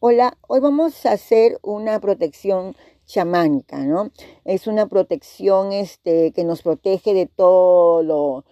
Hola, hoy vamos a hacer una protección chamánica, ¿no? Es una protección este, que nos protege de todo lo,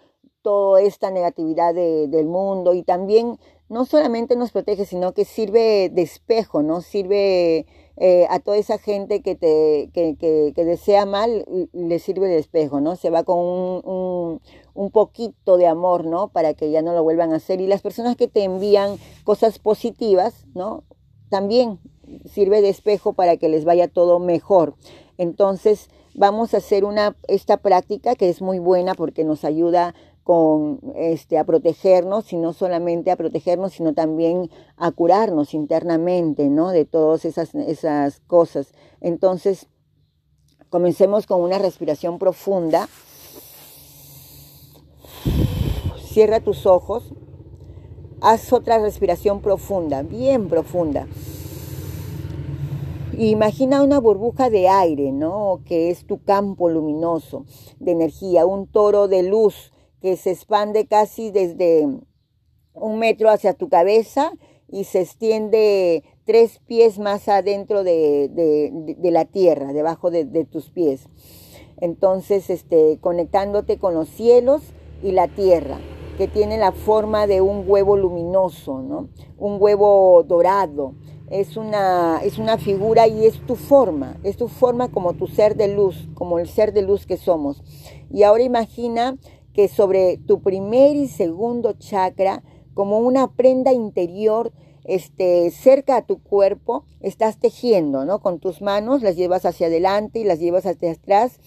toda esta negatividad del mundo y también no solamente nos protege, sino que sirve de espejo, ¿no? Sirve eh, a toda esa gente que, te, que, que, desea mal, le sirve de espejo, ¿no? Se va con un, un, un, poquito de amor, ¿no? Para que ya no lo vuelvan a hacer. Y las personas que te envían cosas positivas, ¿no? También sirve de espejo para que les vaya todo mejor. Entonces, vamos a hacer una, esta práctica que es muy buena porque nos ayuda con este a protegernos y no solamente a protegernos sino también a curarnos internamente no de todas esas esas cosas. Entonces comencemos con una respiración profunda. Cierra tus ojos Haz otra respiración profunda, bien profunda. Imagina una burbuja de aire, ¿no? Que es tu campo luminoso de energía, un toro de luz que se expande casi desde un metro hacia tu cabeza y se extiende tres pies más adentro de, la tierra, debajo de, tus pies. Entonces, este, conectándote con los cielos y la tierra que tiene la forma de un huevo luminoso, ¿no? Un huevo dorado. Es una, es una figura y es tu forma, es tu forma como tu ser de luz, como el ser de luz que somos. Y ahora imagina que sobre tu primer y segundo chakra, como una prenda interior, este, cerca a tu cuerpo, estás tejiendo, ¿no? Con tus manos las llevas hacia adelante y las llevas hacia atrás.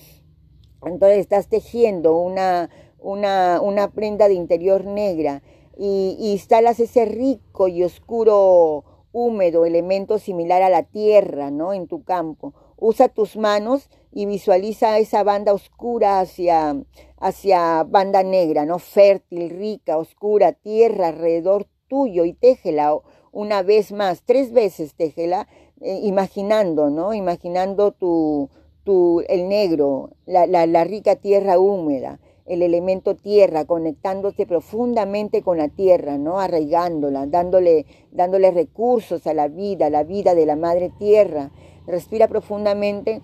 Entonces estás tejiendo una, una, una prenda de interior negra y, instalas ese rico y oscuro húmedo elemento similar a la tierra, ¿no? En tu campo. Usa tus manos y visualiza esa banda oscura hacia, hacia banda negra, ¿no? Fértil, rica, oscura, tierra alrededor tuyo y téjela una vez más, tres veces téjela, eh, imaginando, ¿no? Imaginando tu, tu, el negro, la, la, la rica tierra húmeda el elemento tierra, conectándose profundamente con la tierra, ¿no? Arraigándola, dándole, recursos a la vida, la vida de la madre tierra. Respira profundamente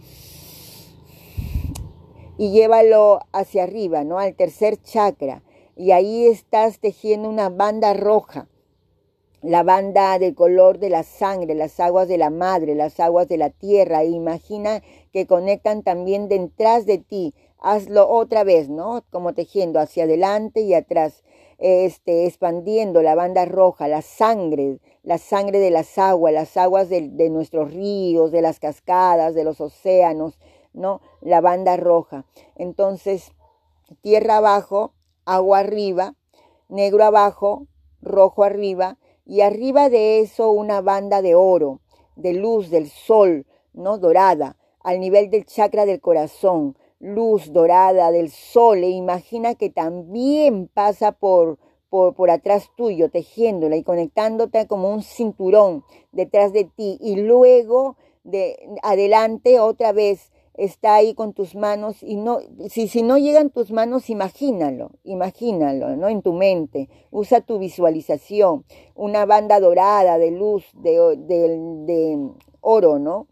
y llévalo hacia arriba, ¿no? Al tercer chakra. Y ahí estás tejiendo una banda roja, la banda del color de la sangre, las aguas de la madre, las aguas de la tierra. Imagina que conectan también detrás de ti hazlo otra vez, ¿no? Como tejiendo hacia adelante y atrás, este, expandiendo la banda roja, la sangre, la sangre de las aguas, las aguas de, de nuestros ríos, de las cascadas, de los océanos, ¿no? La banda roja. Entonces, tierra abajo, agua arriba, negro abajo, rojo arriba, y arriba de eso una banda de oro, de luz del sol, ¿no? Dorada, al nivel del chakra del corazón luz dorada del sol e imagina que también pasa por, por, por, atrás tuyo, tejiéndola y conectándote como un cinturón detrás de ti y luego de adelante otra vez está ahí con tus manos y no, si, si no llegan tus manos, imagínalo, imagínalo, ¿no? En tu mente, usa tu visualización, una banda dorada de luz, de, de, de oro, ¿no?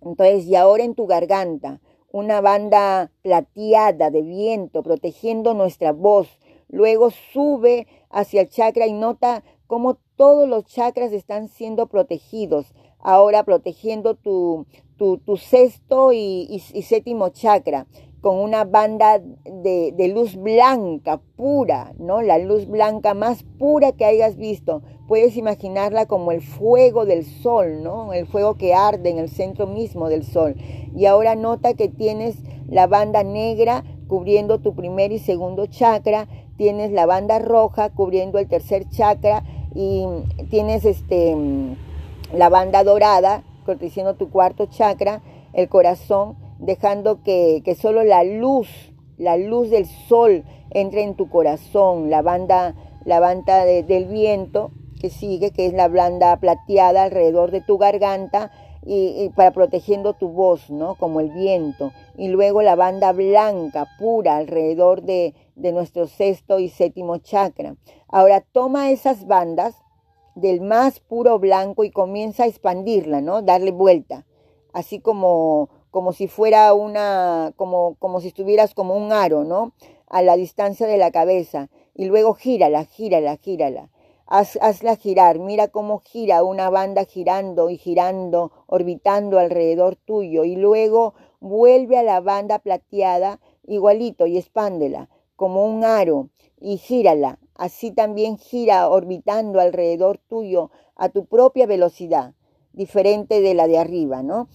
Entonces, y ahora en tu garganta, una banda plateada de viento protegiendo nuestra voz. Luego sube hacia el chakra y nota cómo todos los chakras están siendo protegidos. Ahora protegiendo tu, tu, tu sexto y, séptimo chakra con una banda de, de, luz blanca, pura, ¿no? La luz blanca más pura que hayas visto. Puedes imaginarla como el fuego del sol, ¿no? El fuego que arde en el centro mismo del sol. Y ahora nota que tienes la banda negra cubriendo tu primer y segundo chakra, tienes la banda roja cubriendo el tercer chakra y tienes este la banda dorada protegiendo tu cuarto chakra, el corazón dejando que, que solo la luz, la luz del sol entre en tu corazón, la banda, la banda del viento que sigue, que es la blanda plateada alrededor de tu garganta y, para protegiendo tu voz, ¿no? Como el viento. Y luego la banda blanca, pura, alrededor de, de nuestro sexto y séptimo chakra. Ahora toma esas bandas del más puro blanco y comienza a expandirla, ¿no? Darle vuelta, así como como si fuera una, como, como si estuvieras como un aro, ¿no? A la distancia de la cabeza. Y luego gírala, gírala, gírala. Haz, hazla girar, mira cómo gira una banda girando y girando, orbitando alrededor tuyo. Y luego vuelve a la banda plateada igualito y expándela como un aro y gírala. Así también gira orbitando alrededor tuyo a tu propia velocidad, diferente de la de arriba, ¿no?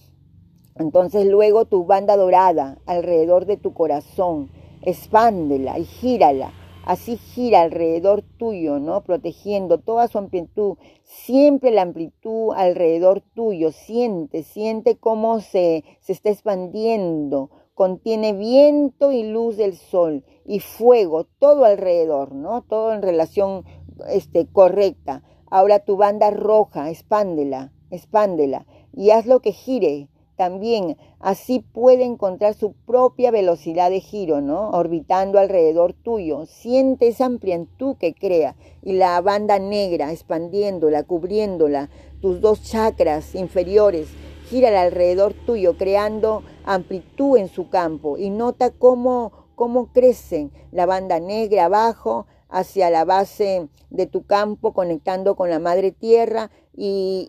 Entonces luego tu banda dorada alrededor de tu corazón, expándela y gírala. Así gira alrededor tuyo, ¿no? Protegiendo toda su amplitud, siempre la amplitud alrededor tuyo. Siente, siente cómo se, se está expandiendo. Contiene viento y luz del sol y fuego, todo alrededor, ¿no? Todo en relación este, correcta. Ahora tu banda roja, expándela, expándela y haz lo que gire también así puede encontrar su propia velocidad de giro, ¿no? Orbitando alrededor tuyo. Siente esa amplitud que crea y la banda negra expandiéndola, cubriéndola, tus dos chakras inferiores. Gírala alrededor tuyo, creando amplitud en su campo y nota cómo, cómo crecen la banda negra abajo hacia la base de tu campo, conectando con la madre tierra y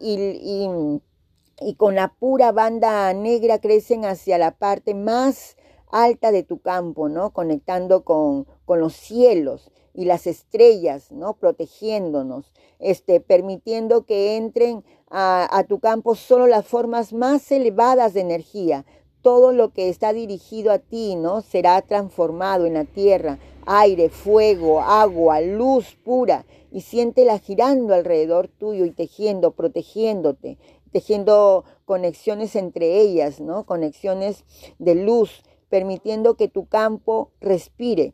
y con la pura banda negra crecen hacia la parte más alta de tu campo, ¿no? Conectando con, con los cielos y las estrellas, ¿no? Protegiéndonos, este, permitiendo que entren a, a tu campo solo las formas más elevadas de energía. Todo lo que está dirigido a ti, ¿no? Será transformado en la tierra, aire, fuego, agua, luz pura, y siéntela girando alrededor tuyo y tejiendo, protegiéndote, tejiendo conexiones entre ellas, ¿no? Conexiones de luz, permitiendo que tu campo respire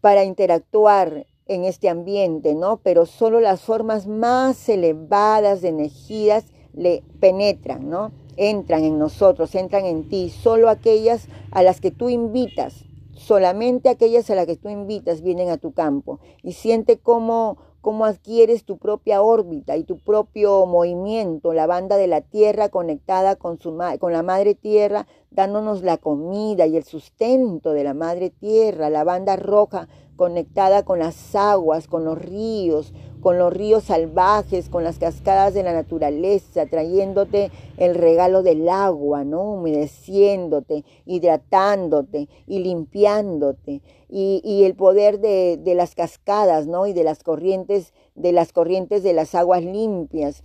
para interactuar en este ambiente, ¿no? Pero solo las formas más elevadas de energías le penetran, ¿no? Entran en nosotros, entran en ti, solo aquellas a las que tú invitas, solamente aquellas a las que tú invitas vienen a tu campo y siente cómo cómo adquieres tu propia órbita y tu propio movimiento, la banda de la Tierra conectada con, su, con la Madre Tierra, dándonos la comida y el sustento de la Madre Tierra, la banda roja conectada con las aguas, con los ríos, con los ríos salvajes, con las cascadas de la naturaleza, trayéndote el regalo del agua, ¿no? Humedeciéndote, hidratándote y limpiándote. Y, el poder de, de, las cascadas, ¿no? Y de las corrientes, de las corrientes de las aguas limpias.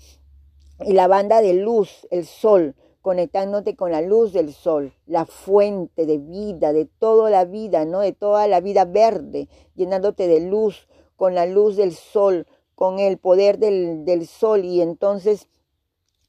Y la banda de luz, el sol, conectándote con la luz del sol, la fuente de vida, de toda la vida, ¿no? De toda la vida verde, llenándote de luz, con la luz del sol, con el poder del, sol y entonces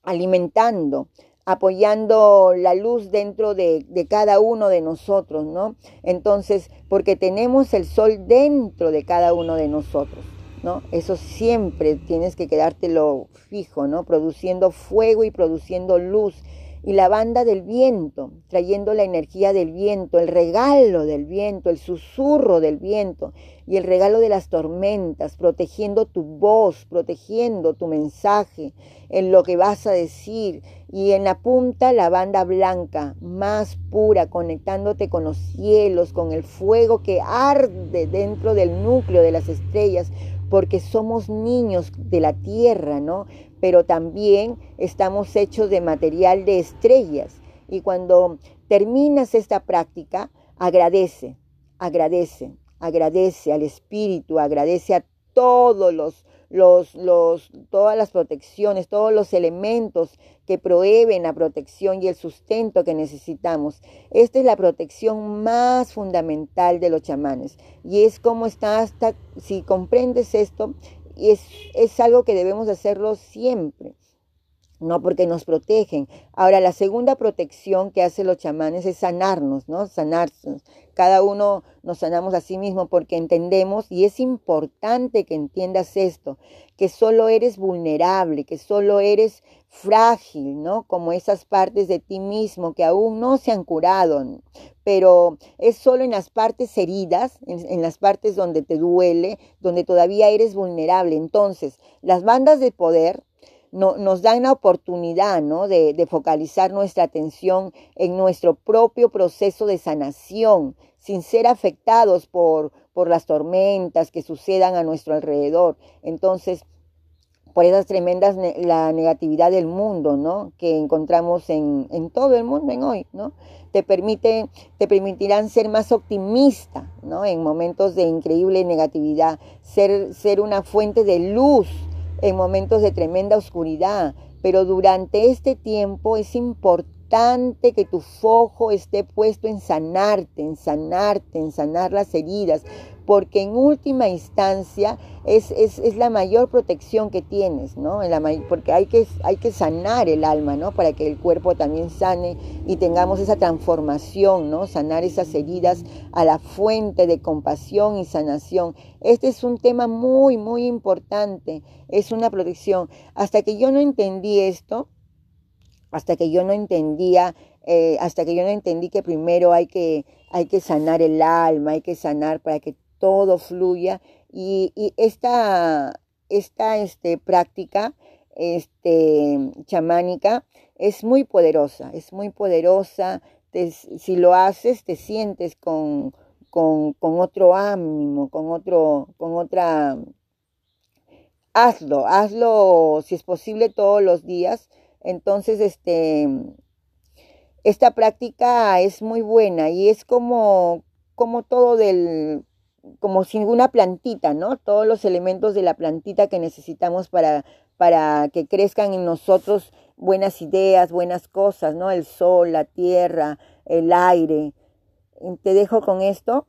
alimentando, apoyando la luz dentro de, de, cada uno de nosotros, ¿no? Entonces, porque tenemos el sol dentro de cada uno de nosotros, ¿no? Eso siempre tienes que quedártelo fijo, ¿no? Produciendo fuego y produciendo luz y la banda del viento, trayendo la energía del viento, el regalo del viento, el susurro del viento y el regalo de las tormentas, protegiendo tu voz, protegiendo tu mensaje, en lo que vas a decir. Y en la punta la banda blanca, más pura, conectándote con los cielos, con el fuego que arde dentro del núcleo de las estrellas, porque somos niños de la tierra, ¿no? Pero también estamos hechos de material de estrellas. Y cuando terminas esta práctica, agradece, agradece, agradece al Espíritu, agradece a todos los los, los, todas las protecciones, todos los elementos que prohíben la protección y el sustento que necesitamos. Esta es la protección más fundamental de los chamanes. Y es como está hasta, si comprendes esto, es, es algo que debemos hacerlo siempre. No porque nos protegen. Ahora, la segunda protección que hacen los chamanes es sanarnos, ¿no? Sanarnos. Cada uno nos sanamos a sí mismo porque entendemos, y es importante que entiendas esto, que solo eres vulnerable, que solo eres frágil, ¿no? Como esas partes de ti mismo que aún no se han curado, pero es solo en las partes heridas, en, en las partes donde te duele, donde todavía eres vulnerable. Entonces, las bandas de poder no, nos dan la oportunidad ¿no? de, de, focalizar nuestra atención en nuestro propio proceso de sanación, sin ser afectados por, por las tormentas que sucedan a nuestro alrededor. Entonces, por esas tremendas la negatividad del mundo, ¿no? Que encontramos en, en, todo el mundo en hoy, ¿no? Te permite, te permitirán ser más optimista, ¿no? En momentos de increíble negatividad, ser, ser una fuente de luz en momentos de tremenda oscuridad, pero durante este tiempo es importante que tu foco esté puesto en sanarte, en sanarte, en sanar las heridas, porque en última instancia es, es, es la mayor protección que tienes, ¿no? Porque hay que, hay que sanar el alma, ¿no? Para que el cuerpo también sane y tengamos esa transformación, ¿no? Sanar esas heridas a la fuente de compasión y sanación. Este es un tema muy, muy importante, es una protección. Hasta que yo no entendí esto, hasta que yo no entendía, eh, hasta que yo no entendí que primero hay que, hay que sanar el alma, hay que sanar para que todo fluya. Y, y esta, esta este, práctica este, chamánica es muy poderosa, es muy poderosa. Te, si lo haces, te sientes con, con, con, otro ánimo, con, otro, con otra... Hazlo, hazlo si es posible todos los días. Entonces, este, esta práctica es muy buena y es como, como todo del, como sin una plantita, ¿no? Todos los elementos de la plantita que necesitamos para, para que crezcan en nosotros buenas ideas, buenas cosas, ¿no? El sol, la tierra, el aire. Te dejo con esto.